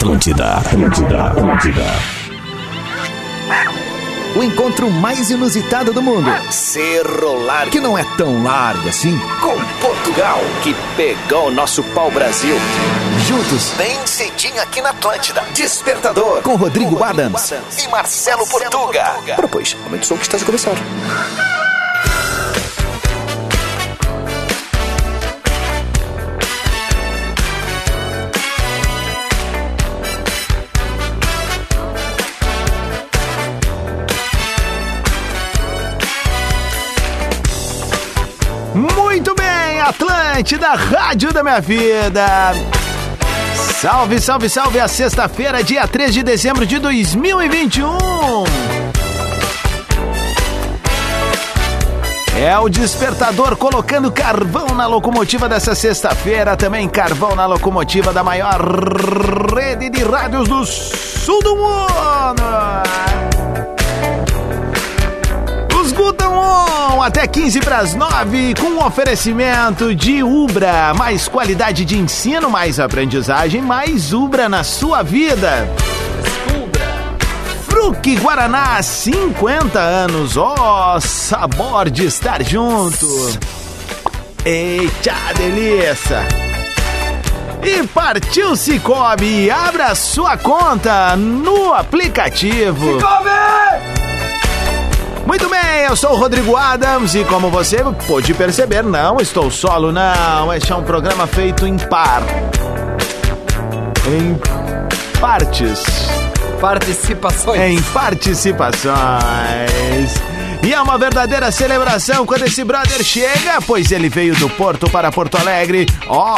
Atlântida, Atlântida, Atlântida. O encontro mais inusitado do mundo. Cerro Largo. Que não é tão largo assim. Com Portugal, que pegou o nosso pau-brasil. Juntos. Bem cedinho aqui na Atlântida. Despertador. Com Rodrigo, com Rodrigo Adams. Adams. E Marcelo, Marcelo Portuga. Portuga. Ora, pois, aumente o som que está a começar. Atlântida, Rádio da Minha Vida. Salve, salve, salve! A sexta-feira, dia 3 de dezembro de 2021. É o despertador colocando carvão na locomotiva dessa sexta-feira, também carvão na locomotiva da maior rede de rádios do sul do mundo. On, até 15 para as 9, com um oferecimento de Ubra. Mais qualidade de ensino, mais aprendizagem, mais Ubra na sua vida. Fruque Guaraná, 50 anos. Ó, oh, sabor de estar junto. Eita, delícia. E partiu Cicobi, abra sua conta no aplicativo. Cicobi! Muito bem, eu sou o Rodrigo Adams e como você pôde perceber, não estou solo, não. Este é um programa feito em par. Em partes. Participações. Em participações. E é uma verdadeira celebração quando esse brother chega, pois ele veio do Porto para Porto Alegre. Ó,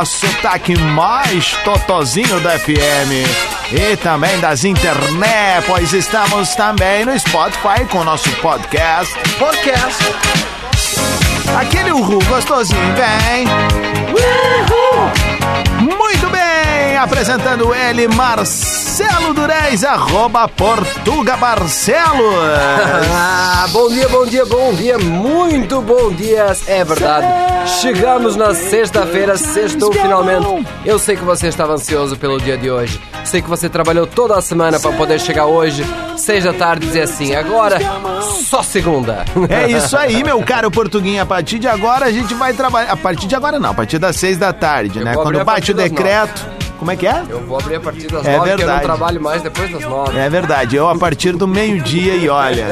oh, sotaque mais totozinho da FM. E também das internet, pois estamos também no Spotify com o nosso podcast. Podcast. Aquele urru gostosinho, vem. Muito bem, apresentando ele, Marcelo Durez, arroba Portuga Barcelos. ah, bom dia, bom dia, bom dia, muito bom dia, é verdade. Chegamos na sexta-feira, sextou finalmente. Eu sei que você estava ansioso pelo dia de hoje. Sei que você trabalhou toda a semana para poder chegar hoje, seis da tarde, e dizer assim, agora só segunda. É isso aí, meu caro Portuguinha. A partir de agora a gente vai trabalhar. A partir de agora não, a partir das seis da tarde, né? Quando bate decreto. Como é que é? Eu vou abrir a partir das É nove, porque eu não verdade. trabalho mais depois das nove. É verdade, eu a partir do meio-dia e olha.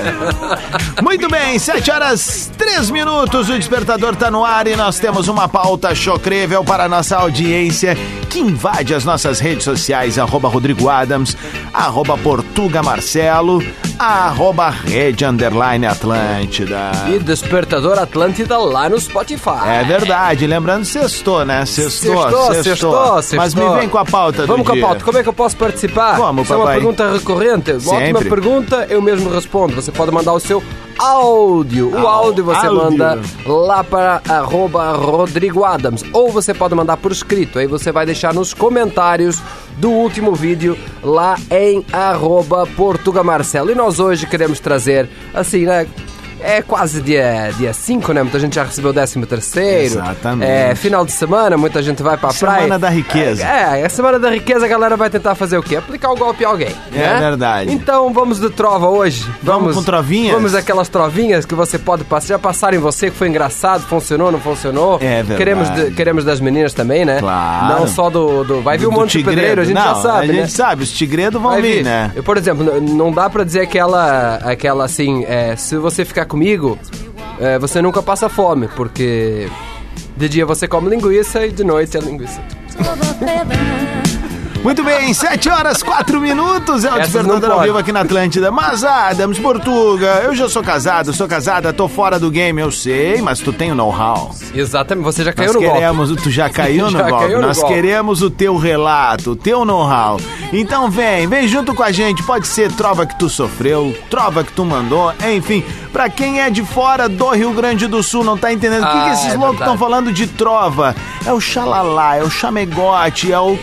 Muito bem, 7 horas 3 minutos, o despertador tá no ar e nós temos uma pauta chocrível para a nossa audiência que invade as nossas redes sociais, arroba Rodrigo Adams, arroba Portuga Marcelo, arroba Rede Underline Atlântida. E Despertador Atlântida lá no Spotify. É verdade, lembrando sextou, né? Sextou, Sextou, sextou, sextou. Mas me vem com a pauta Vamos com a dia. pauta. Como é que eu posso participar? Como, Isso é uma pergunta recorrente. Uma Sempre. ótima pergunta, eu mesmo respondo. Você pode mandar o seu áudio. O áudio você áudio. manda lá para arroba Rodrigo Adams. Ou você pode mandar por escrito. Aí você vai deixar nos comentários do último vídeo lá em arroba Portuga Marcelo. E nós hoje queremos trazer, assim, né? É quase dia 5, dia cinco, né? Muita gente já recebeu o 13 terceiro. Exatamente. É final de semana, muita gente vai pra praia. Semana da riqueza. É, a semana da riqueza a galera vai tentar fazer o quê? Aplicar o golpe em alguém. É né? verdade. Então vamos de trova hoje. Vamos com trovinhas? Vamos aquelas trovinhas que você pode passar. Já passaram em você que foi engraçado, funcionou, não funcionou. É verdade. Queremos, de- queremos das meninas também, né? Claro. Não só do. do vai vir um monte de tigredo. pedreiro, a gente Não, já sabe, A né? gente sabe, os tigredos vão vir, vir. né? Eu, por exemplo, não dá pra dizer aquela, aquela assim, é, se você ficar comigo, é, você nunca passa fome, porque de dia você come linguiça e de noite é linguiça. Muito bem, 7 horas 4 minutos é o Essas Despertador ao vivo aqui na Atlântida. Mas, Adams, Portuga, eu já sou casado, sou casada, tô fora do game, eu sei, mas tu tem o know-how. Exatamente, você já caiu Nós no golpe. queremos, tu já caiu no Já golpe, caiu no nós golpe. queremos o teu relato, o teu know-how. Então vem, vem junto com a gente, pode ser trova que tu sofreu, trova que tu mandou, enfim, pra quem é de fora do Rio Grande do Sul, não tá entendendo, o que, Ah, que esses é loucos estão falando de trova? É o xalalá, é o chamegote, é o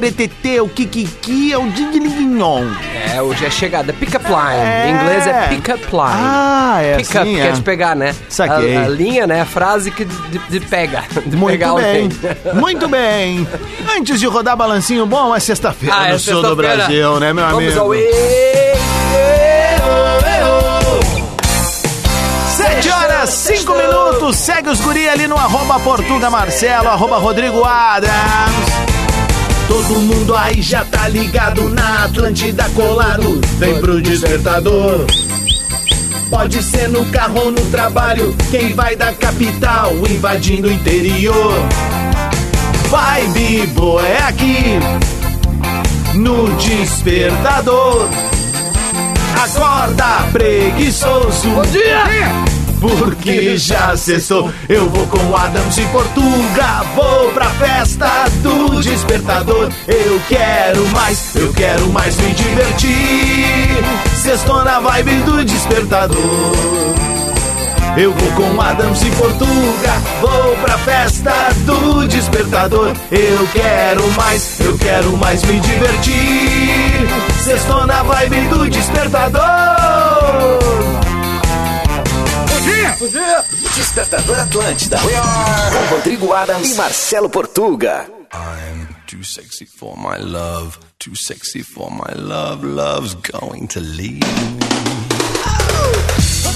tretetê, o kikiki, é o dinguinhon. É, hoje é chegada. Pick-up line. Em inglês é pick-up line. Ah, é Pick-up, assim, que é. é de pegar, né? Saquei. A, a linha, né? A frase que de, de pega. De Muito pegar bem, muito bem. Antes de rodar balancinho bom, é sexta-feira Ah, é no sul do. Brasil, né, meu Vamos amigo? ao... Sete horas, cinco minutos. Segue os guri ali no arroba Portuga Marcelo, arroba Rodrigo Adams. Todo mundo aí já tá ligado na Atlântida colado. Vem pro despertador. Pode ser no carro ou no trabalho. Quem vai da capital invadindo o interior. Vibe boa é aqui no despertador. Acorda, preguiçoso. Bom dia! Porque já cessou. Eu vou com Adams e Portuga. Vou pra festa do despertador. Eu quero mais, eu quero mais me divertir. Sextou na vibe do despertador. Eu vou com Adams e Portuga, vou pra festa do despertador. Eu quero mais, eu quero mais me divertir. Sextou na vibe do despertador. Despertador Atlântida. Com Rodrigo Adams e Marcelo Portuga. I'm too sexy for my love, too sexy for my love, love's going to leave me.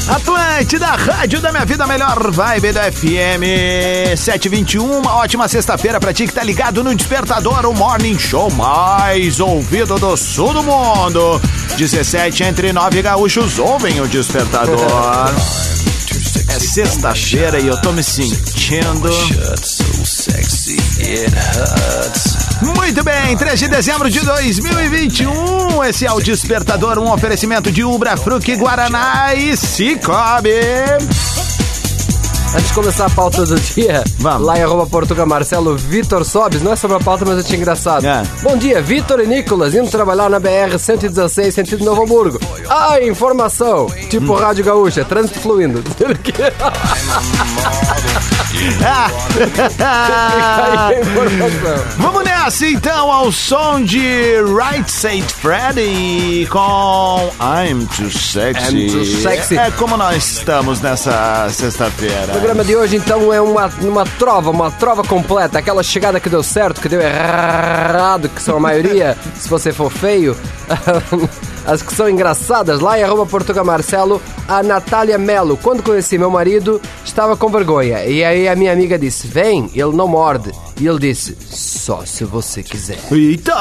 Atlântida, rádio da minha vida, melhor vibe da FM 721. Uma ótima sexta-feira pra ti que tá ligado no Despertador, o morning show mais ouvido do sul do mundo. 17 entre 9 gaúchos ouvem o Despertador. É sexta-feira e eu tô me sentindo. Muito bem, 3 de dezembro de 2021. Esse é o Despertador, um oferecimento de Ubra, Fruc, Guaraná e Cicobi. Antes de começar a pauta do dia, Vamos. lá em arroba Portuga Marcelo, Vitor Sobes, não é sobre a pauta, mas eu tinha engraçado. É. Bom dia, Vitor e Nicolas, indo trabalhar na BR-116, sentido Novo Hamburgo. Ah, informação, tipo Rádio Gaúcha, trânsito fluindo. Vamos nessa então ao som de Right Said Freddy com I'm Too Sexy. I'm Too Sexy. É como nós estamos nessa sexta-feira. O programa de hoje, então, é uma, uma trova, uma trova completa. Aquela chegada que deu certo, que deu errado, que são a maioria, se você for feio. As que são engraçadas, lá em arroba Portuga Marcelo, a Natália Melo. Quando conheci meu marido, estava com vergonha. E aí a minha amiga disse, vem, ele não morde. E ele disse, só se você quiser. Eita!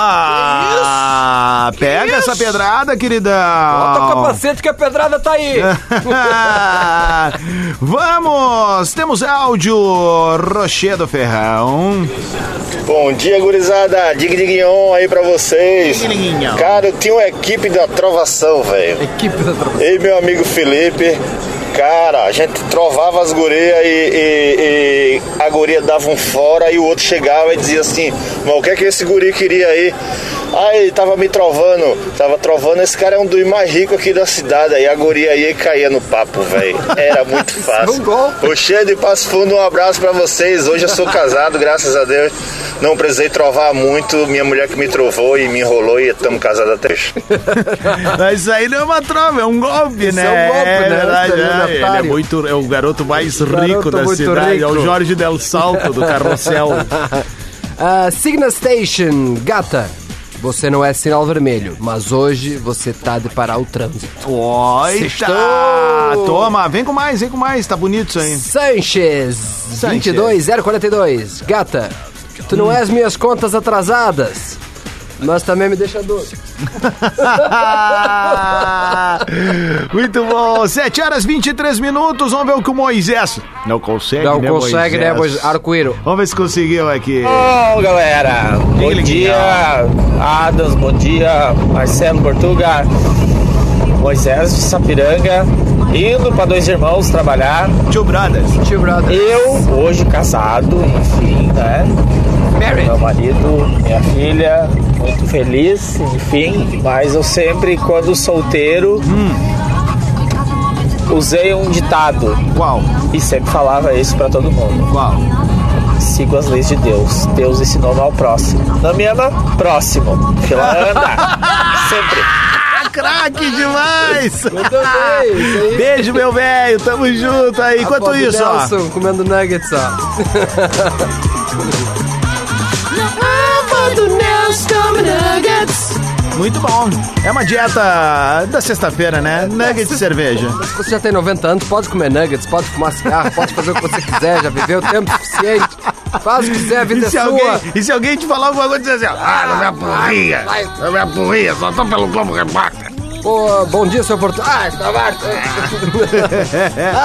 Pega essa pedrada, queridão! Bota o capacete que a pedrada tá aí. Vamos! Temos áudio Rochedo Ferrão. Bom dia, gurizada. Dig Diguinhon aí pra vocês. Cara, eu tinha uma equipe da trovação, velho. Equipe da trova. Eu e meu amigo Felipe. Cara, a gente trovava as gurias e, e- e a guria dava um fora e o outro chegava e dizia assim, mas o que é que esse guri queria aí? Aí ele tava me trovando, tava trovando, esse cara é um dos mais ricos aqui da cidade. Aí a guria ia e caía no papo, velho. Era muito fácil. Um golpe. O cheio de Passo Fundo, um abraço pra vocês. Hoje eu sou casado, graças a Deus. Não precisei trovar muito. Minha mulher que me trovou e me enrolou e estamos casados até hoje. Mas isso aí não é uma trova, é um golpe, Isso né? é um golpe, né? verdade, é. Ele é muito. É o garoto mais Garoto rico da cidade. É o rico. Jorge Del Salto do Carrossel. Ah, Signa Station, gata. Você não é sinal vermelho, mas hoje você tá de parar o trânsito. Oita! Sextou! Toma, vem com mais, vem com mais. Tá bonito isso aí. Sanches, 22042. Gata, tu não és minhas contas atrasadas, mas também me deixa doce. Muito bom. 7 horas 23 minutos. Vamos ver o que o Moisés. Não consegue, Não né, consegue, né, Moisés? Moisés? Arco-íro. Vamos ver se conseguiu aqui. Bom, galera, bom dia, Adams, bom dia, Marcelo Portuga, Moisés de Sapiranga, indo para dois irmãos trabalhar. Tio Brothers. Tio brother. Eu, hoje casado, enfim, né? Meu marido, minha filha, muito feliz, enfim, mas eu sempre, quando solteiro, usei um ditado Qual? e sempre falava isso para todo mundo. Qual? sigo as leis de Deus. Deus ensinou ao próximo. Não me ama? Próximo. Fila anda. Sempre. Ah, craque demais! Bem. Beijo, meu velho. Tamo junto aí. Enquanto isso, ó. Nelson comendo nuggets, ó. Muito bom. É uma dieta da sexta-feira, né? Nuggets de cerveja. Se você já tem 90 anos, pode comer nuggets, pode fumar cigarro, pode fazer o que você quiser, já viveu o tempo suficiente. Faz o que quiser, a vida E é sua. alguém, e se alguém te falar alguma coisa, dizer assim, ah, não me apurria, não me apurria, só tô pelo Globo Repórter. Pô, bom dia, seu Portugal. Ah, tá morto.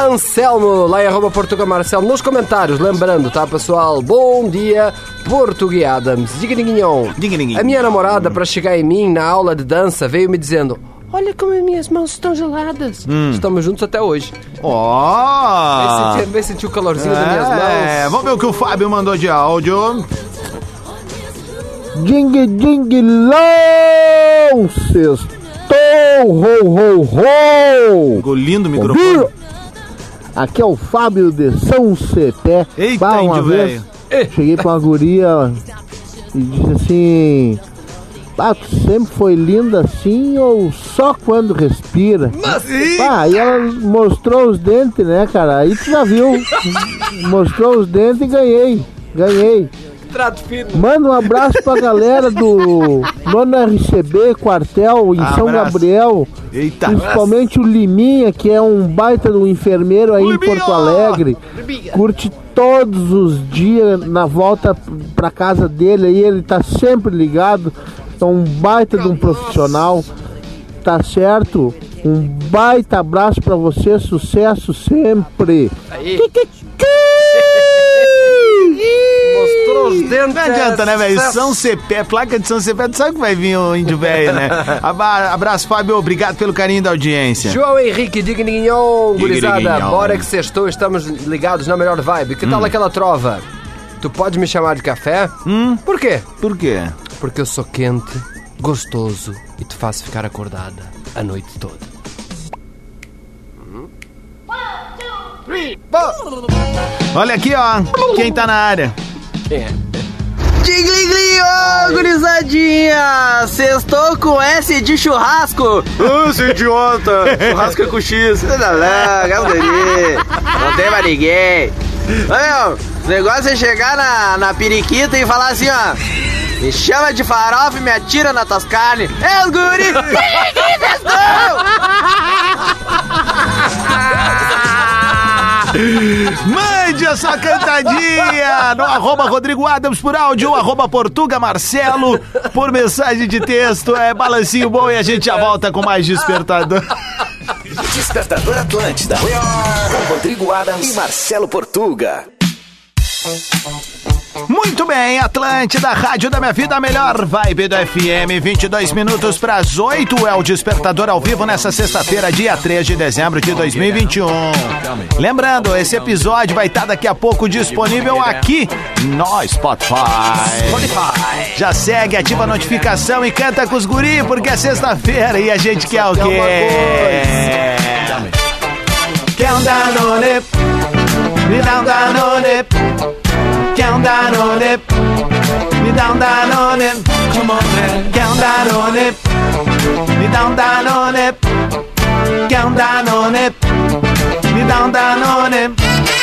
Anselmo, lá em arroba Portugal Marcelo, nos comentários, lembrando, tá, pessoal? Bom dia, Português Adams. Diga ninguém. Diga ninguém. A minha namorada, para chegar em mim na aula de dança, veio me dizendo: Olha como as minhas mãos estão geladas. Hum. Estamos juntos até hoje. Ó! Vem sentir, vem sentir o calorzinho das minhas mãos. É, vamos ver o que o Fábio mandou de áudio. Ding ding lão Sextou, ho ho ho Ficou lindo o Ouviu? microfone. Aqui é o Fábio de São Cepé Eita, Bah, uma vez velho. cheguei pra uma guria E disse assim Ah, tu sempre foi linda assim ou só quando respira? Ah, aí ela mostrou os dentes, né, cara? Aí tu já viu. mostrou os dentes e ganhei. Ganhei. Fino. Manda um abraço pra galera do Nono RCB Quartel em São Abraço. Gabriel. Eita. Principalmente o Liminha, que é um baita do enfermeiro aí em Liminha! Porto Alegre. Curte todos os dias na volta pra casa dele aí, ele tá sempre ligado. É um baita de um profissional. Tá certo? Um baita abraço pra você, sucesso sempre. Aí. Mostrou os dentes. Não adianta, né, velho? São Cepé, placa de São Cepé, tu sabe que vai vir o índio velho, né? Abraço, Fábio, obrigado pelo carinho da audiência. João Henrique, diga ninguém, gurizada. Bora que sextou, estamos ligados na melhor vibe. Que tal aquela trova? Tu pode me chamar de café? Hum? Por quê? Por quê? Porque eu sou quente, gostoso e te faço ficar acordada a noite toda. Olha aqui, ó, quem tá na área. Quem é? Tigligli, ô gurizadinha! Sextou com S de churrasco! Ô, seu idiota! Churrasco é com X. Não, não. Não tem pra ninguém. Meu, o negócio é chegar na, na periquita e falar assim, ó. Me chama de farofa e me atira na tuas carnes. É os guri! Tigligli, Mande a sua cantadinha no arroba Rodrigo Adams por áudio, arroba Portuga Marcelo por mensagem de texto. É balancinho bom e a gente já volta com mais despertador. Despertador Atlântida. Com Rodrigo Adams e Marcelo Portuga. Muito bem, Atlântida, Rádio da Minha Vida, a melhor vibe do FM. 22 minutos para as 8 é o Despertador ao vivo nessa sexta-feira, dia 3 de dezembro de 2021. Lembrando, esse episódio vai estar daqui a pouco disponível aqui no Spotify. Já segue, ativa a notificação e canta com os guri, porque é sexta-feira e a gente quer o quê? Quer um Danone? Me dá um Danone. Quer um Danone? Me dá um Danone. Come on, man. Quer um Danone? Me dá um Danone. Quer um Danone? Me dá um Danone.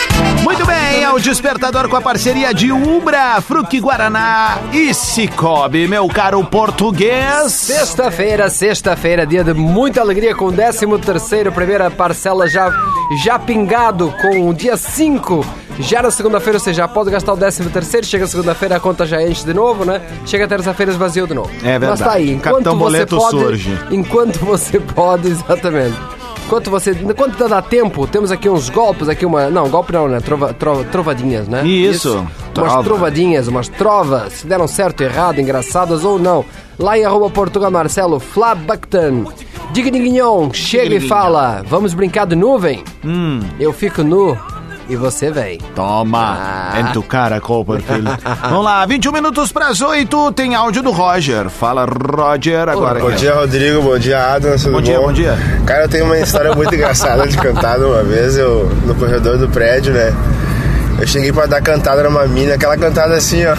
Muito bem, é o Despertador com a parceria de Ubra, Fruc Guaraná e Cicobi, meu caro português. Sexta-feira, sexta-feira, dia de muita alegria com o 13 terceiro, primeira parcela já, já pingado com o dia 5. Já na segunda-feira você já pode gastar o 13 terceiro, chega segunda-feira a conta já enche de novo, né? Chega terça-feira esvazia de novo. É verdade. Mas tá aí, enquanto Capitão você Boleto pode, surge. Enquanto você pode, exatamente. Enquanto você, enquanto dá tempo, temos aqui uns golpes, aqui uma, não, golpe não, né? Trova, trova- trovadinhas, né? Isso, Umas trova. trovadinhas, umas trovas, se deram certo, errado, engraçadas ou não. Lá em arroba Portugal Marcelo, Flabactan. Diga Guignon, chega e fala, vamos brincar de nuvem? Hum, Eu fico nu e você vem. toma. Ah. É tu cara, Copperfield. Vamos lá, 21 minutos para as 8, tem áudio do Roger. Fala, Roger, agora. Bom cara. dia, Rodrigo. Bom dia, Adams. Tudo Bom dia, bom dia. Cara, eu tenho uma história muito engraçada de cantar uma vez eu, no corredor do prédio, né? Eu cheguei pra dar cantada numa mina, aquela cantada assim, ó.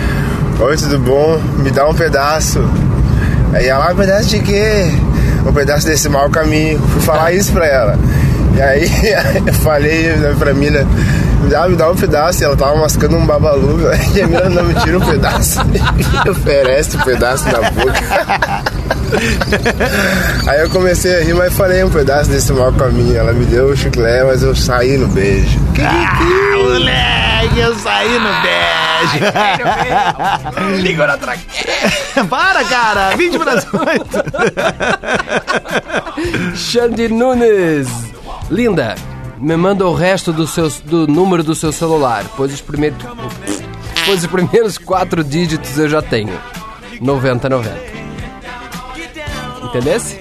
Oi, tudo bom? Me dá um pedaço. Aí ela, ah, um pedaço de quê? Um pedaço desse mau caminho. Fui falar isso pra ela. E aí eu falei pra mina, me dá, me dá um pedaço. E ela tava mascando um babalu. E a mina não me tira um pedaço. E oferece um pedaço na boca. Aí eu comecei a rir, mas falei um pedaço desse mau caminho. Ela me deu o chiclete, mas eu saí no beijo. Ah, moleque, eu saí no beijo. Ligou na traqueira. Para, cara. 20 para as 8. Xande Nunes. Linda, me manda o resto do, seu, do número do seu celular, pois os, primeiros, pois os primeiros quatro dígitos eu já tenho. 9090. Entendesse?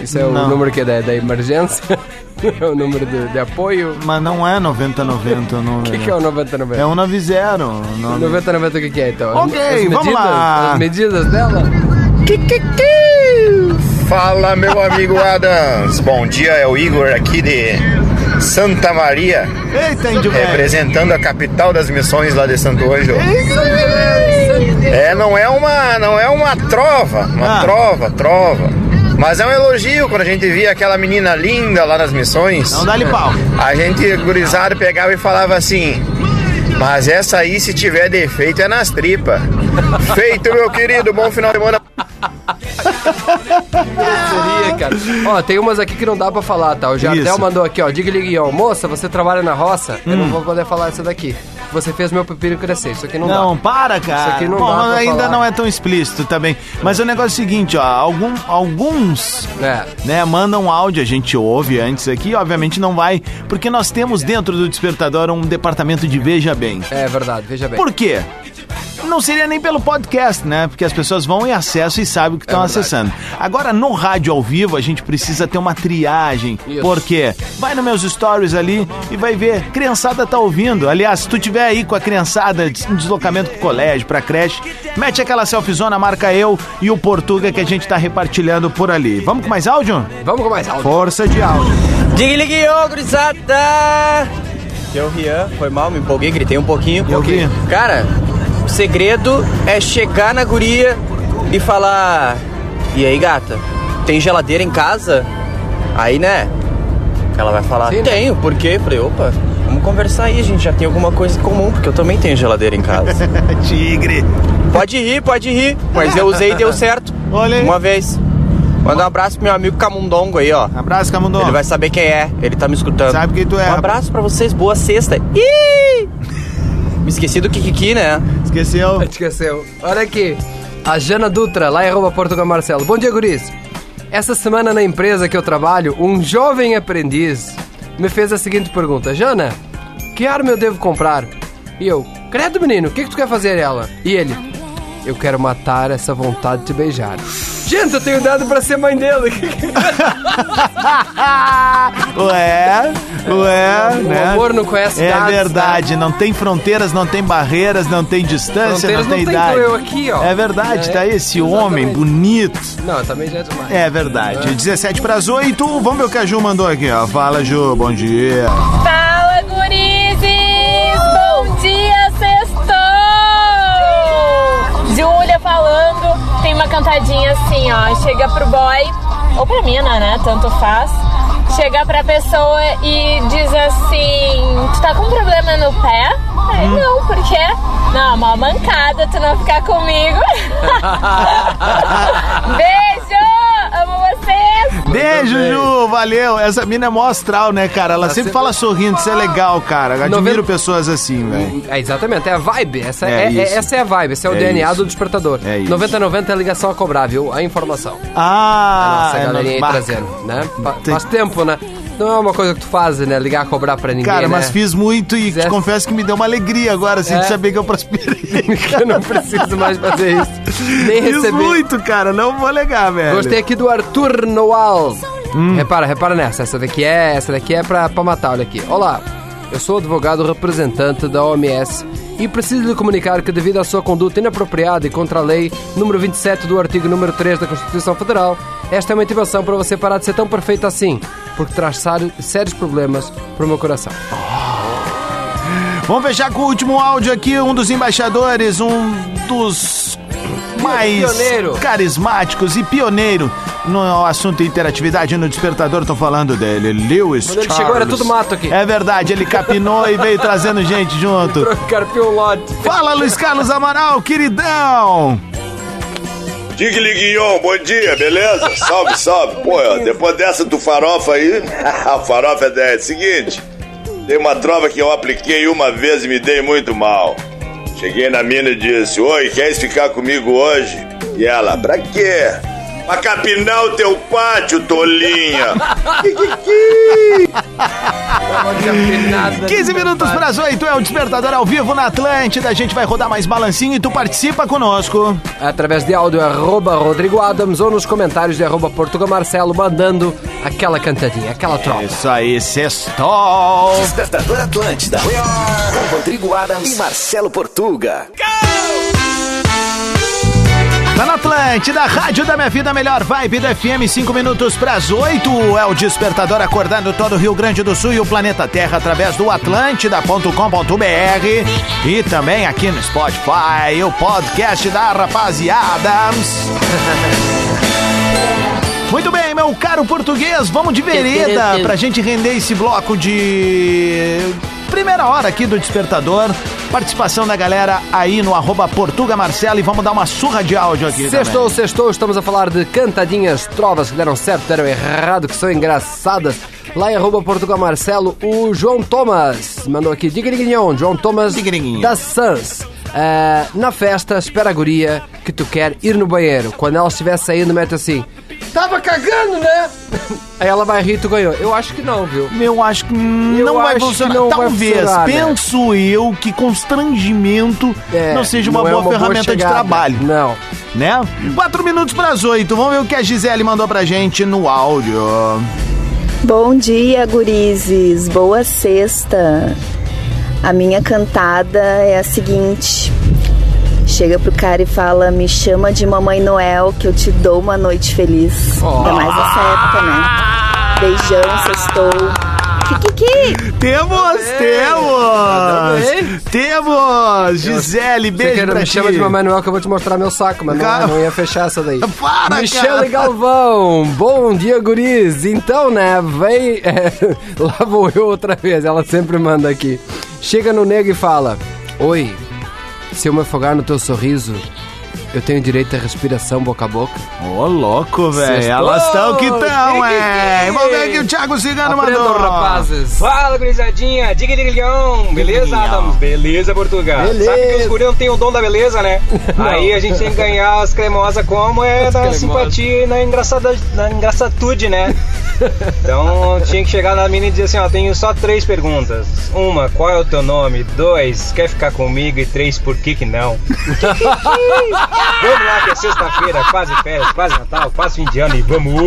Isso é Não. o número que é da, da emergência? é o número de, de apoio? Mas não é 9090 o número. O que, que é o 9090? É um 90. o nome. 9090 o que, que é então? Ok, medidas, vamos lá. As medidas dela? Fala, meu amigo Adams. Bom dia, é o Igor aqui de Santa Maria, Eita, índio representando a capital das missões lá de Santo Ângelo. É, não é uma, não é uma trova, uma Ah. trova, trova. Mas é um elogio quando a gente via aquela menina linda lá nas missões. Não dá-lhe pau. A gente, gurizado, pegava e falava assim. Mas essa aí, se tiver defeito, é nas tripas. Feito, meu querido. Bom final de semana. Cara. Ó, tem umas aqui que não dá pra falar, tá? O Jardel Isso. mandou aqui, ó. Diga-lhe, Guião. Moça, você trabalha na roça? Eu Hum. não vou poder falar essa daqui. Você fez meu pepino crescer. Isso aqui não, Não, dá. para, cara. Isso aqui não Bom, dá pra ainda falar. não é tão explícito também. Mas o negócio é o seguinte, ó. Algum, alguns, É. né, mandam áudio, a gente ouve antes aqui. Obviamente não vai, porque nós temos dentro do Despertador um departamento de Veja Bem. É verdade, veja bem. Por quê? Não seria nem pelo podcast, né? Porque as pessoas vão em acesso e sabem o que estão verdade. acessando. Agora, no rádio ao vivo, a gente precisa ter uma triagem. Isso. Por quê? Vai nos meus stories ali e vai ver. Criançada tá ouvindo. Aliás, se tu tiver aí com a criançada em deslocamento pro colégio, pra creche, mete aquela selfiezona, marca eu e o Portuga que a gente tá repartilhando por ali. Vamos com mais áudio? Vamos com mais áudio. Força de áudio. Diga-lhe, Guiô, gurizada! Que é o Rian, foi mal, me empolguei, gritei um pouquinho. Eu vi. Cara, o segredo é chegar na guria e falar: E aí, gata, tem geladeira em casa? Aí, né? Ela vai falar: Sim, né? Tenho, por quê? Falei: opa, vamos conversar aí, a gente já tem alguma coisa em comum, porque eu também tenho geladeira em casa. Tigre. pode rir, pode rir, mas eu usei e deu certo. Olha aí. Uma vez. Manda um abraço pro meu amigo Camundongo aí, ó. Abraço, Camundô. Ele vai saber quem é, ele tá me escutando. Sabe quem tu é. Um abraço pra vocês, boa sexta. Ih! Me esqueci do Kikiki, né? Esqueceu? Esqueceu. Olha aqui. A Jana Dutra, lá em arroba Portugal Marcelo. Bom dia, guris. Essa semana na empresa que eu trabalho, um jovem aprendiz me fez a seguinte pergunta. Jana, que arma eu devo comprar? E eu, credo menino, o que, que tu quer fazer ela? E ele, eu quero matar essa vontade de te beijar. Gente, eu tenho dado pra ser mãe dele. Ué, ué, O né? amor não conhece É idades, verdade, não tem fronteiras, não tem barreiras, não tem distância, Fronteiras não tem não tem, idade. tô eu aqui, ó. É verdade, É, tá aí esse exatamente. homem bonito. Não, também já é demais. É verdade. 17 para as 8. Vamos ver o que a Ju mandou aqui, ó. Fala, Ju, bom dia. Fala, Júlia falando, tem uma cantadinha assim, ó. Chega pro boy, ou pra mina, né? Tanto faz. Chega pra pessoa e diz assim: Tu tá com problema no pé? Aí, não, por quê? Não, uma mancada, tu não ficar comigo. Beijo! Beijo. Ju, valeu. Essa mina é mó astral, né, cara? Ela Ela sempre sempre- fala sorrindo, isso é legal, cara. Eu Admiro Noventa- pessoas assim, velho. É, exatamente, é a vibe. Essa É é, é- essa é a vibe, esse é o É DNA isso. do despertador. É isso. 9090 é a ligação a cobrar, viu? A informação. Ah, Nossa, a é galerinha aí trazendo, né? Faz tempo, né? Não é uma coisa que tu faz, né? Ligar a cobrar pra ninguém, Cara, né? mas fiz muito e te Fizesse- confesso que me deu uma alegria agora, assim, de É. saber que eu prosperei. Eu não preciso mais fazer isso. Nem Fiz receber. muito, cara, não vou alegar, velho. Gostei aqui do Arthur Noal. Hum. Repara, repara nessa. Essa daqui é, essa daqui é pra, pra matar, olha aqui. Olá, eu sou advogado representante da OMS e preciso lhe comunicar que devido à sua conduta inapropriada e contra a lei número 27 do artigo número 3 da Constituição Federal, esta é uma intimação para você parar de ser tão perfeito assim, porque traz sérios problemas para o meu coração. Vamos fechar com o último áudio aqui, um dos embaixadores, um dos mais Pioneiro. carismáticos e pioneiro no assunto interatividade no despertador, tô falando dele, Lewis Quando ele Charles. chegou era tudo mato aqui. É verdade, ele capinou e veio trazendo gente junto. Carpiu o lote. Fala, Luiz Carlos Amaral, queridão! Digue-lhe, Guignon, bom dia, beleza? Salve, salve. Pô, depois dessa do farofa aí, o farofa é 10. Seguinte, tem uma trova que eu apliquei uma vez e me dei muito mal. Cheguei na mina e disse, oi, queres ficar comigo hoje? E ela, pra quê? Pra capinar o teu pátio, tolinha. 15 minutos para as 8 é o Despertador ao vivo na Atlântida. A gente vai rodar mais balancinho e tu participa conosco. Através de áudio, arroba Rodrigo Adams ou nos comentários de arroba Portugal Marcelo, mandando aquela cantadinha, aquela tropa. Isso aí, sextou. Despertador Atlântida. Com Rodrigo Adams e Marcelo Portuga. Tá na Atlântida, Rádio da Minha Vida, melhor vibe da FM, 5 minutos para as 8. É o Despertador acordando todo o Rio Grande do Sul e o planeta Terra através do atlântida.com.br e também aqui no Spotify, o podcast da rapaziada. Muito bem, meu caro português, vamos de vereda pra gente render esse bloco de primeira hora aqui do Despertador. Participação da galera aí no arroba Portuga Marcelo e vamos dar uma surra de áudio aqui Sextou, também. sextou, estamos a falar de cantadinhas, trovas que deram certo, deram errado, que são engraçadas. Lá em arroba Portugal Marcelo, o João Thomas mandou aqui, diga João Thomas da Sans. É, na festa, espera a guria que tu quer ir no banheiro. Quando ela estiver saindo, mete assim, tava cagando, né? Aí ela vai rir e tu ganhou. Eu acho que não, viu? Eu acho que Eu não vai acho que funcionar. não vai Talvez, funcionar, né? penso eu, que constrangimento É, não seja uma não é boa uma boa ferramenta de chegada. trabalho. Não. Né? Quatro minutos para as oito. Vamos ver o que a Gisele mandou pra gente no áudio. Bom dia, gurizes. Boa sexta. A minha cantada é a seguinte: chega pro cara e fala, me chama de Mamãe Noel que eu te dou uma noite feliz. Ainda mais nessa época, né? Beijão, sextou. Kikiki! Temos, temos! Temos! Gisele, beijo pra me ti. chama de Mamãe Noel que eu vou te mostrar meu saco, mas não, não ia fechar essa daí. Para, Michele cara. Galvão, bom dia, guris. Então, né, vem... é, lá vou eu outra vez, ela sempre manda aqui. Chega no nego e fala, Oi, se eu me afogar no teu sorriso, eu tenho direito à respiração boca a boca? Ô, louco, velho. Elas estão que estão, é. que? Vamos ver aqui o Thiago Cigano Aprendam, mandou. rapazes. Fala, gurizadinha. Diga, diga, ligão. Beleza. Adams? Beleza, Portugal. Beleza. Sabe que os guri não tem o dom da beleza, né? Aí a gente tem que ganhar as cremosas como é As da cremosas. simpatia e na, engraçada, na engraçatude, né? Então tinha que chegar na mina e dizer assim, ó, tenho só três perguntas. Uma, qual é o teu nome? Dois, quer ficar comigo? E três, por que que não? vamos lá que é sexta-feira, quase férias, quase Natal, quase fim de ano e vamos!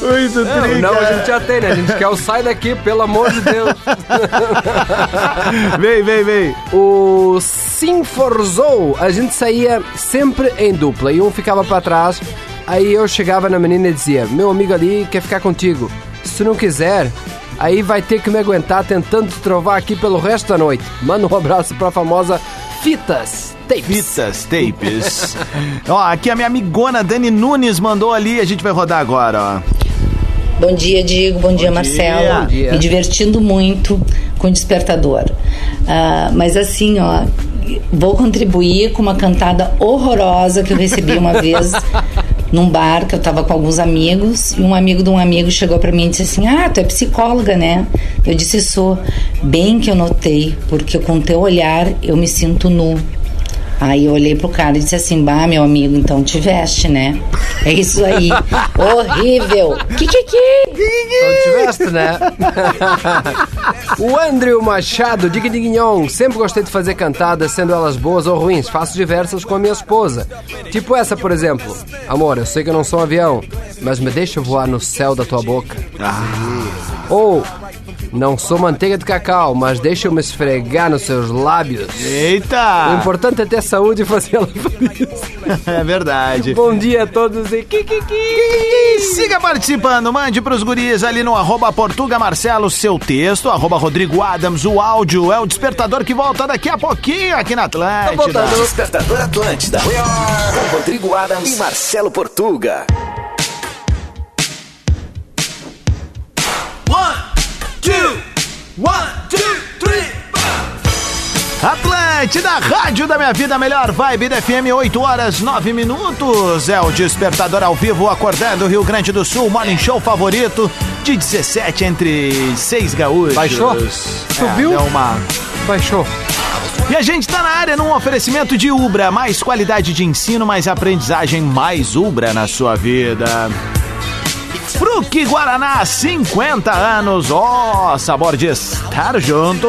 Muito Não, tri, não, a cara. gente já tem, né? A gente quer o sai daqui, pelo amor de Deus. Vem, vem, vem. O Sinforzou, a gente saía sempre em dupla e um ficava pra trás. Aí eu chegava na menina e dizia: Meu amigo ali quer ficar contigo. Se tu não quiser, aí vai ter que me aguentar tentando te trovar aqui pelo resto da noite. Manda um abraço pra famosa Fitas Tapes. Fitas, tapes. ó, aqui a minha amigona Dani Nunes mandou ali, a gente vai rodar agora, ó. Bom dia, Diego. Bom, dia, dia. Marcelo. Bom dia. Me divertindo muito com o despertador. Ah, mas assim, ó, vou contribuir com uma cantada horrorosa que eu recebi uma vez num bar que eu tava com alguns amigos e um amigo de um amigo chegou pra mim e disse assim: "Ah, tu é psicóloga, né?" Eu disse: "Sou". Bem que eu notei, porque com teu olhar eu me sinto nu. Aí eu olhei pro cara e disse assim: Bah, meu amigo, então te veste, né? É isso aí. Horrível. Que que que? Então tiveste, né? o Andrew Machado, Diga Dignon, sempre gostei de fazer cantadas, sendo elas boas ou ruins. Faço diversas com a minha esposa. Tipo essa, por exemplo. Amor, eu sei que eu não sou um avião, mas me deixa voar no céu da tua boca. Ou, Não sou manteiga de cacau, mas deixa eu me esfregar nos seus lábios. O Eita! importante é ter saúde e fazer ela feliz. É verdade. Bom dia a todos e E siga participando, mande pros guris ali no arroba Portuga Marcelo seu texto, arroba Rodrigo Adams, o áudio é o despertador que volta daqui a pouquinho aqui na Atlântida. Despertador Atlântida. Com Rodrigo Adams e Marcelo Portuga. Atlântida, rádio da minha vida, melhor vibe da FM, 8 horas 9 minutos. É o despertador ao vivo, acordando Rio Grande do Sul, morning show favorito de 17 entre seis gaúchos. Baixou? É, Subiu? deu uma... Baixou. E a gente tá na área num oferecimento de Ubra, mais qualidade de ensino, mais aprendizagem, mais Ubra na sua vida. Fruque Guaraná, 50 anos, ó, sabor de estar junto.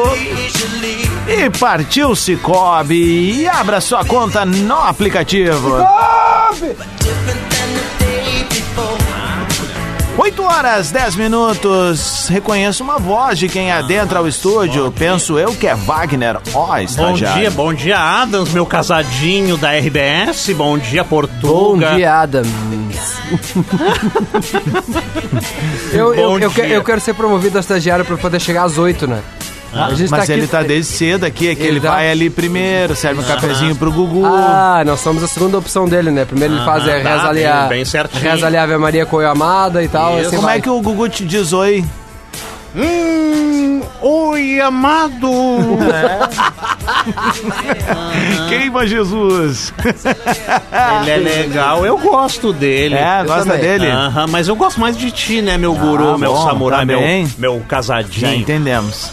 E partiu Cicobi e abra sua conta no aplicativo. 8 horas, 10 minutos. Reconheço uma voz de quem adentra o estúdio. Penso eu que é Wagner. Ó, Bom estagiário. dia, bom dia, Adams, meu casadinho da RBS. Bom dia, Bom Portuga. dia, Adams. Eu, eu, eu, que- dia. eu quero ser promovido a estagiário pra poder chegar às 8, né? Ah, mas ele tá desde cedo aqui, é que ele, Ele tá- vai ali primeiro, serve um cafezinho pro Gugu. Ah, nós somos a segunda opção dele, né? Primeiro ele faz é, tá, reza ali bem- a, bem certinho. reza ali a Ave Maria com a amada e tal. Assim Como vai. é que o Gugu te diz oi? Hum, oi, amado. Queima Jesus! Ele é legal, eu gosto dele. É, gosta também. dele? Aham, mas eu gosto mais de ti, né, meu guru, Ah, meu bom, samurai, tá meu, meu Já casadinho. entendemos.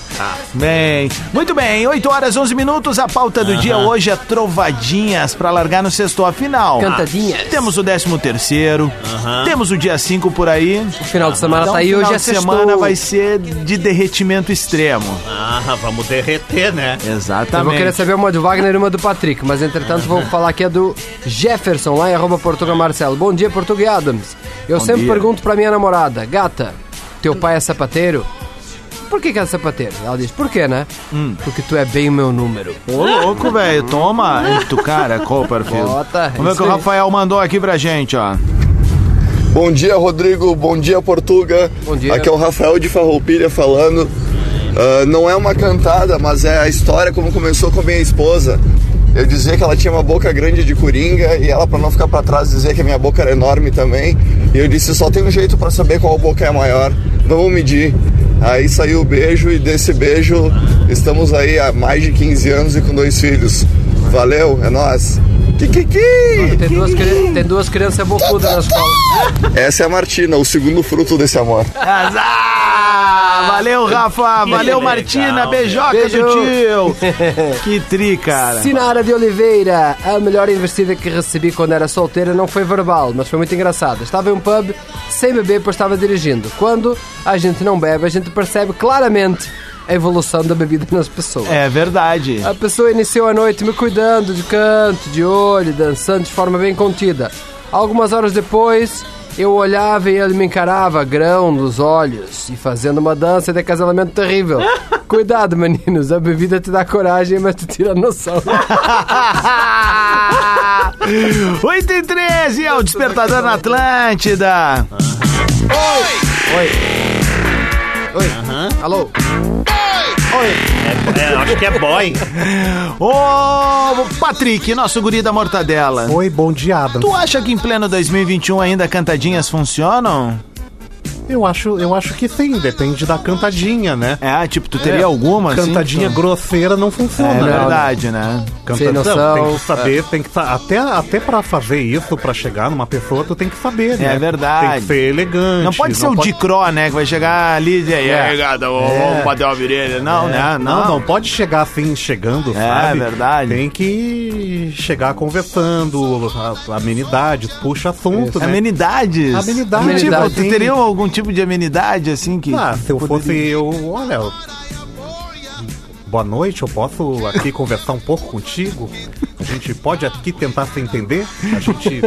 Bem, muito bem, 8 horas 11 minutos. A pauta do dia hoje é trovadinhas pra largar no sexto afinal. Cantadinhas. Temos o 13 terceiro, Aham. temos o dia 5 por aí. O final de semana Então, tá aí, final hoje é sextou. semana vai ser de derretimento extremo. Ah, vamos derreter, né? Exatamente. Eu vou querer saber uma do Wagner e uma do Patrick, mas entretanto vou falar aqui a do Jefferson, lá em arroba Portuga Marcelo. Bom dia, Portuga e Adams. Eu Bom sempre dia. pergunto pra minha namorada, gata, teu pai é sapateiro? Por que, que é sapateiro? Ela diz, por quê, né? Hum. Porque tu é bem o meu número. Ô, louco, velho. Toma. Tu, cara, Copperfield. Bota, Vamos ver o que o. Rafael mandou aqui pra gente, ó. Bom dia, Rodrigo. Bom dia, Portuga. Bom dia. Aqui é o Rafael de Farroupilha falando. Ah, não é uma cantada, mas é a história como começou com a minha esposa. Eu dizia que ela tinha uma boca grande de coringa e ela, pra não ficar pra trás, dizia que a minha boca era enorme também. E eu disse: só tem um jeito pra saber qual boca é maior. Vamos medir. Aí saiu o beijo e desse beijo estamos aí há mais de 15 anos e com dois filhos. Valeu, é nóis. Kikiki! Tem duas, cri- tem duas crianças bocudas na escola. Essa é a Martina, o segundo fruto desse amor. Valeu, Rafa. Valeu, legal. Martina. Beijoca Beijo. do tio. Que tri, cara. Sinara de Oliveira, a melhor investida que recebi quando era solteira não foi verbal, mas foi muito engraçada. Estava em um pub sem beber, pois estava dirigindo. Quando a gente não bebe, a gente percebe claramente a evolução da bebida nas pessoas. É verdade. A pessoa iniciou a noite me cuidando de canto, de olho, dançando de forma bem contida. Algumas horas depois, eu olhava e ele me encarava, grão nos olhos, e fazendo uma dança de acasalamento terrível. Cuidado, meninos, a bebida te dá coragem, mas te tira a noção. 8 e 13 é o Despertador na Atlântida. Oi. Oi. Alô. É, é, acho que é boy. Ô, Patrick, nosso guri da mortadela. Oi, bom dia, Adam. Tu acha que em pleno 2021 ainda cantadinhas funcionam? Eu acho, eu acho que sim, depende da cantadinha, né? É, tipo, tu teria alguma, assim, Cantadinha tu- grosseira não funciona. É né? verdade, né? Canta- Sem não, noção, tem que saber, tem que sa- até até para fazer isso, pra chegar numa pessoa, tu tem que saber, né? É verdade. Tem que ser elegante. Não pode ser o Dicró, né? Que vai chegar ali e dizer, e aí, gata, vamos É. bater uma virilha. Não, É, né? Não, não pode chegar assim, chegando, É, sabe? verdade. Tem que chegar conversando, a- amenidades, puxa assunto, né? Amenidades? Amenidades. Tipo, Amenidades. tu teria algum tipo de amenidade, assim, que... Ah, se eu fosse eu, olha, boa noite, eu posso aqui conversar um pouco contigo? Gente pode aqui tentar se entender? A gente.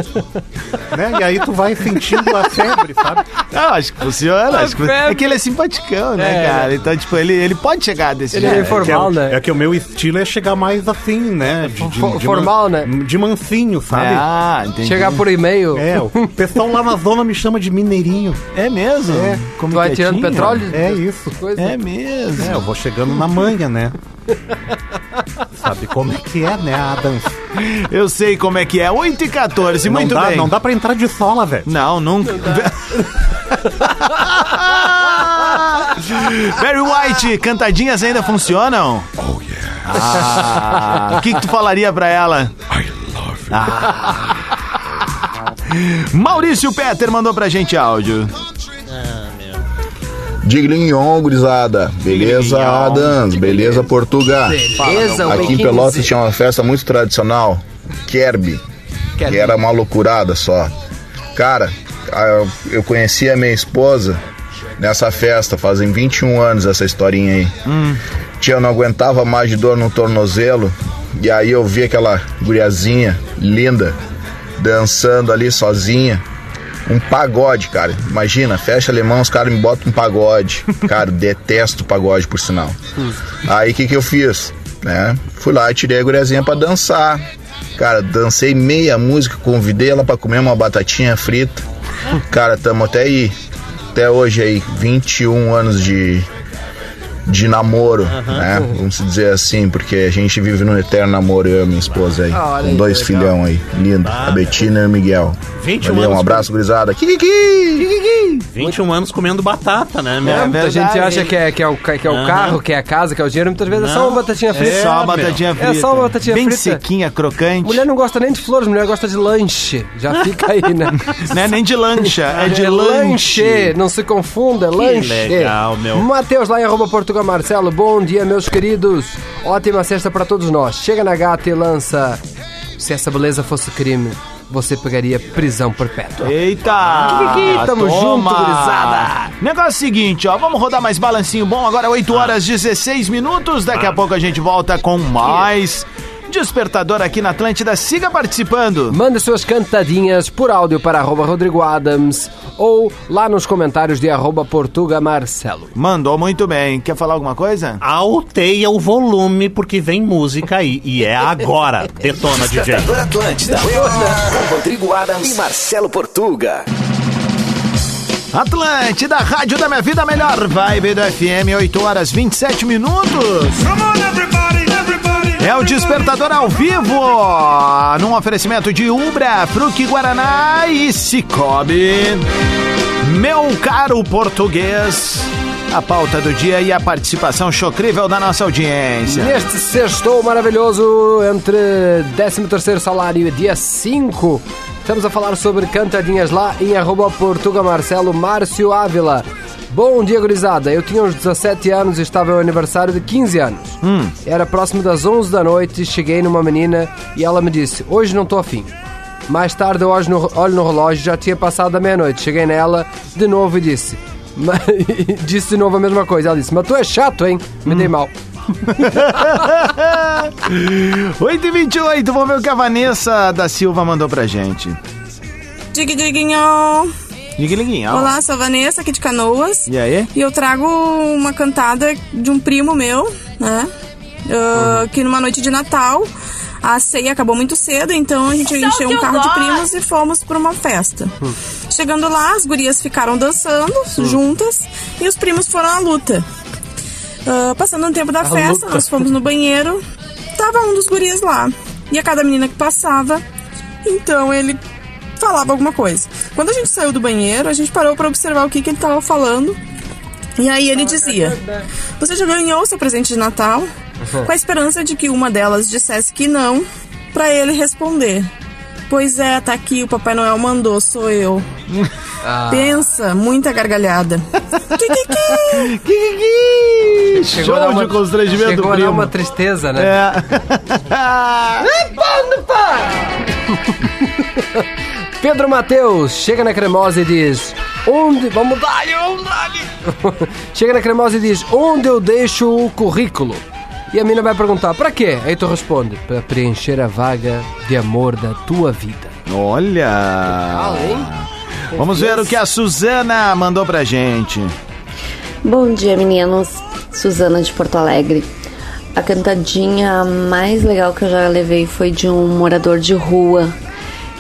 né? E aí tu vai sentindo a febre, sabe? Não, acho que funciona. Acho que... É que ele é simpaticão, né, É. cara? Então, tipo, ele, ele pode chegar desse Ele jeito. é, que é, É que o meu estilo é chegar mais assim, né? De, de- de formal, man- De mansinho, sabe? Ah, entendi. Chegar por e-mail. É, o pessoal lá na zona me chama de mineirinho. É mesmo? É. Como Tu vai tirando petróleo? É isso. É mesmo. É, eu vou chegando na manha, né? Sabe como é que é, né, Adams? Eu sei como é que é. 8 e 14, não muito dá, bem. Não dá pra entrar de sola, velho. Não, nunca. Barry White, cantadinhas ainda funcionam? Oh, yeah. Ah, o que, que tu falaria pra ela? I love you. Maurício Peter mandou pra gente áudio. Diglinhon, gurizada. Beleza, Adams. Beleza, Portugal. Beleza, Aqui em Pelotas tinha uma festa muito tradicional, Kerby. Kerby. Que era uma loucurada só. Cara, eu conheci a minha esposa nessa festa, fazem 21 anos essa historinha aí. Tia, eu não aguentava mais de dor no tornozelo. E aí eu vi aquela guriazinha linda dançando ali sozinha. Um pagode, cara. Imagina, festa alemã, os caras me botam um pagode. Cara, detesto pagode, por sinal. Aí o que, que eu fiz? Né? Fui lá e tirei a guriazinha pra dançar. Cara, dancei meia música, convidei ela pra comer uma batatinha frita. Cara, tamo até aí. Até hoje aí, 21 anos de, de namoro, né? Vamos dizer assim, porque a gente vive num eterno namoro, eu e minha esposa aí. Ah, com aí, dois legal. filhão aí, lindo. A Betina e o Miguel. 21 Valeu, um anos abraço, gurizada. Kikiki! 21 anos comendo batata, né, meu? É, muita gente acha que é, que é o, que é o Aham. carro, que é a casa, que é o dinheiro. Muitas vezes é só Não. uma batatinha frita. É só uma batatinha É frita. só uma batatinha Bem frita. sequinha, crocante. Mulher não gosta nem de flores, mulher gosta de lanche. Já fica aí, né? Não é nem de lancha, é de É lanche. Não se confunda, é lanche. legal, meu. Matheus lá em arroba Portugal Marcelo. Bom dia, meus queridos. Ótima sexta pra todos nós. Chega na gata e lança. Se essa beleza fosse crime, você pegaria prisão perpétua. Eita! Kikiki, tamo junto, gurizada. Negócio é seguinte, ó, vamos rodar mais balancinho bom. Agora 8 horas 16 minutos. Daqui a pouco a gente volta com mais Despertador aqui na Atlântida. Siga participando. Mande suas cantadinhas por áudio para arroba Rodrigo Adams ou lá nos comentários de arroba Portuga Marcelo. Mandou muito bem. Quer falar alguma coisa? Alteia o volume porque vem música aí. E é agora. Detona, DJ. Despertador Atlântida. Com Rodrigo Adams e Marcelo Portuga. Atlântida, Rádio da Minha Vida, melhor vibe do FM, 8 horas 27 minutos. É o Despertador ao vivo, num oferecimento de Ubra, Fruc Guaraná e Cicobi. Meu caro português, a pauta do dia e a participação chocrível da nossa audiência. Neste sextou maravilhoso, entre 13º salário e dia 5, estamos a falar sobre cantadinhas lá em arroba Portuga Marcelo Márcio Ávila. Bom dia, gurizada. Eu tinha uns 17 anos e estava no aniversário de 15 anos. Era próximo das 11 da noite, cheguei numa menina e ela me disse, hoje não estou afim. Mais tarde eu olho no, olho no relógio, já tinha passado da meia-noite. Cheguei nela de novo e disse... "Ma- disse de novo a mesma coisa. Ela disse, mas tu é chato, hein? Me dei mal. 8 e 28 vamos ver o que a Vanessa da Silva mandou pra gente. Dig Diguinho! Liguinho. Olá, sou a Vanessa aqui de Canoas. E aí? E eu trago uma cantada de um primo meu, né? Ah, Que numa noite de Natal, a ceia acabou muito cedo, então a gente o encheu um carro de gosto. primos e fomos pra uma festa. Chegando lá, as gurias ficaram dançando juntas e os primos foram à luta. Ah, passando um tempo da A festa, luta. nós fomos no banheiro, tava um dos gurias lá. E a cada menina que passava, então ele falava alguma coisa. Quando a gente saiu do banheiro, a gente parou pra observar o que, que ele tava falando. E aí ele dizia: Você já ganhou seu presente de Natal? Com a esperança de que uma delas dissesse que não, pra ele responder: Pois é, tá aqui, o Papai Noel mandou, sou eu. Ah. Pensa, muita gargalhada. Show de constrangimento, Chegou primo. uma tristeza, né? É. Pedro Matheus chega na cremosa e diz: Onde. Vamos dar, vamos dar. chega na cremosa e diz: Onde eu deixo o currículo? E a mina vai perguntar, pra quê? Aí tu responde, pra preencher a vaga de amor da tua vida. Olha! hein? Vamos ver o que a Suzana mandou pra gente. Bom dia, meninos. Suzana de Porto Alegre. A cantadinha mais legal que eu já levei foi de um morador de rua.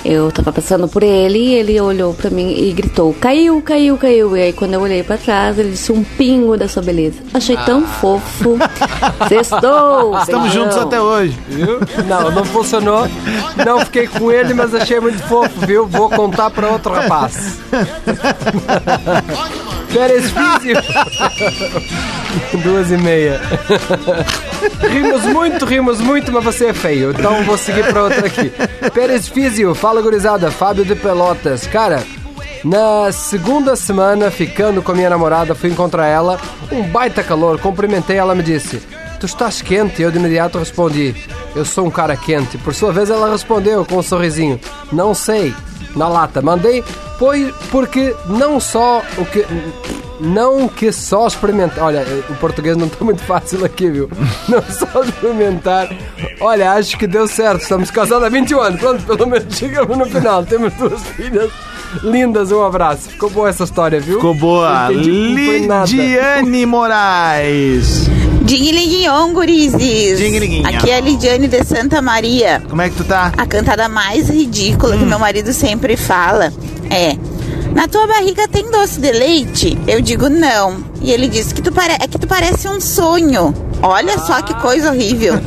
Eu tava passando por ele e ele olhou pra mim e gritou: Caiu, caiu, caiu. E aí, quando eu olhei pra trás, ele disse: Um pingo da sua beleza. Achei tão fofo. Sextou! Estamos beijão. juntos até hoje. Viu? Não, não funcionou. Não fiquei com ele, mas achei muito fofo, viu? Vou contar pra outro rapaz. Pérez Físio. Duas e meia. Rimos muito, rimos muito, mas você é feio. Então vou seguir pra outra aqui. Pérez Físio, fala gurizada. Fábio de Pelotas. Cara, na segunda semana, ficando com a minha namorada, fui encontrar ela. Um baita calor. Cumprimentei, ela me disse: Tu estás quente? Eu de imediato respondi: Eu sou um cara quente. Por sua vez, ela respondeu com um sorrisinho: Não sei. Na lata. Mandei, pois, porque não só o que. Não que só experimentar. Olha, o português não está muito fácil aqui, viu? Não só experimentar. Olha, acho que deu certo. Estamos casados há 21 anos. Pronto, pelo menos chegamos no final. Temos duas filhas lindas. Um abraço. Ficou boa essa história, viu? Ficou boa. Lidiane Moraes. Dinguiliguion, gurizes. Dinguiliguinho. Aqui é a Lidiane de Santa Maria. Como é que tu tá? A cantada mais ridícula que meu marido sempre fala é... Na tua barriga tem doce de leite? Eu digo não. E ele diz que tu pare... é que tu parece um sonho. Olha só que coisa horrível.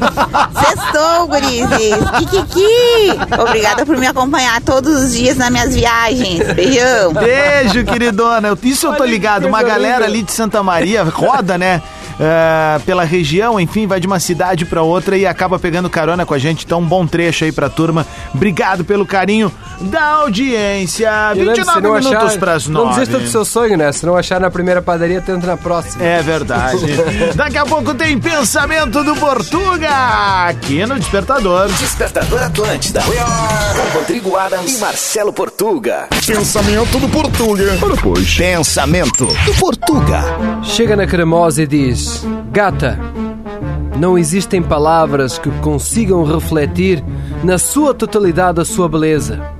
Sextou, gurizes. Kikiki. Obrigada por me acompanhar todos os dias nas minhas viagens. Beijão. Beijo, queridona. Isso eu tô ligado. Uma galera ali de Santa Maria roda, né? É, pela região, enfim, vai de uma cidade pra outra e acaba pegando carona com a gente. Então, um bom trecho aí pra turma. Obrigado pelo carinho da audiência. E lembre-se, 29 se não minutos achar- pras Não 9. desista do seu sonho, né? Se não achar na primeira padaria, tenta na próxima. É verdade. Daqui a pouco tem pensamento do Portuga aqui no Despertador. Despertador Atlântida. Com Rodrigo Adams e Marcelo Portuga. Pensamento do Portuga. Ora, pois. Pensamento do Portuga. Chega na cremosa e diz: Gata, não existem palavras que consigam refletir na sua totalidade a sua beleza.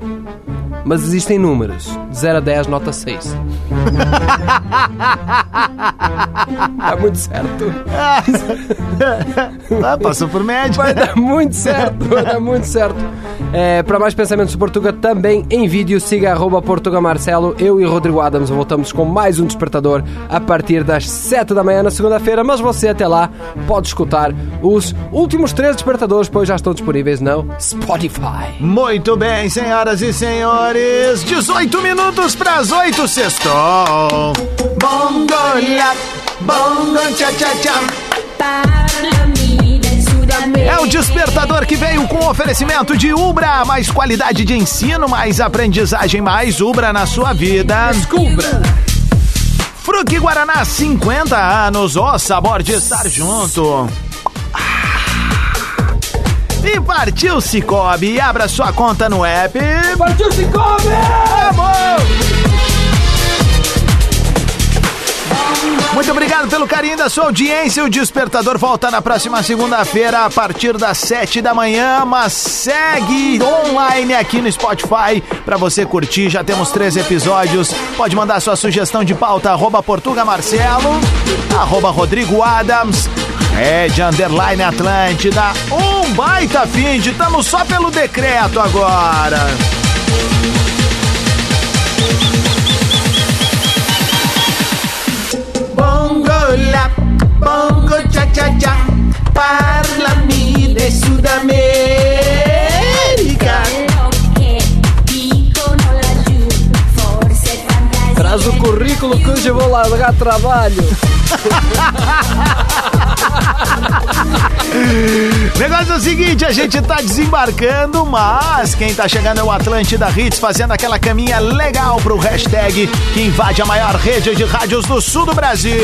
Mas existem números. De 0 a 10, nota 6. Dá muito certo. Ah, passou por média. Vai dar muito certo, vai dar muito certo. É, para mais pensamentos de Portuga, também em vídeo, siga arroba Portuga Marcelo. Eu e Rodrigo Adams voltamos com mais um Despertador a partir das 7 da manhã na segunda-feira. Mas você até lá pode escutar os últimos três Despertadores, pois já estão disponíveis no Spotify. Muito bem, senhoras e senhores. 18 minutos para as 8, sextou. Bongo lá, bongo tchá tchá tchá. É o despertador que veio com oferecimento de Ubra, mais qualidade de ensino, mais aprendizagem, mais Ubra na sua vida. Descubra! Fruque Guaraná, 50 anos, o sabor de estar junto. E partiu Cicobi, abra sua conta no app. Partiu Cicobi! Vamos! Muito obrigado pelo carinho da sua audiência. O Despertador volta na próxima segunda-feira a partir das 7 da manhã, mas segue online aqui no Spotify para você curtir. Já temos três episódios. Pode mandar sua sugestão de pauta arroba Portuga Marcelo, arroba Rodrigo Adams, Red Underline Atlântida. Um baita fim de estamos só pelo decreto agora. Bongo la, bongo cha cha cha, parlami de Sudamérica. Traz o currículo que hoje eu vou largar trabalho. Negócio é o seguinte, a gente tá desembarcando, mas quem tá chegando é o Atlântida Hits fazendo aquela caminha legal pro hashtag que invade a maior rede de rádios do sul do Brasil.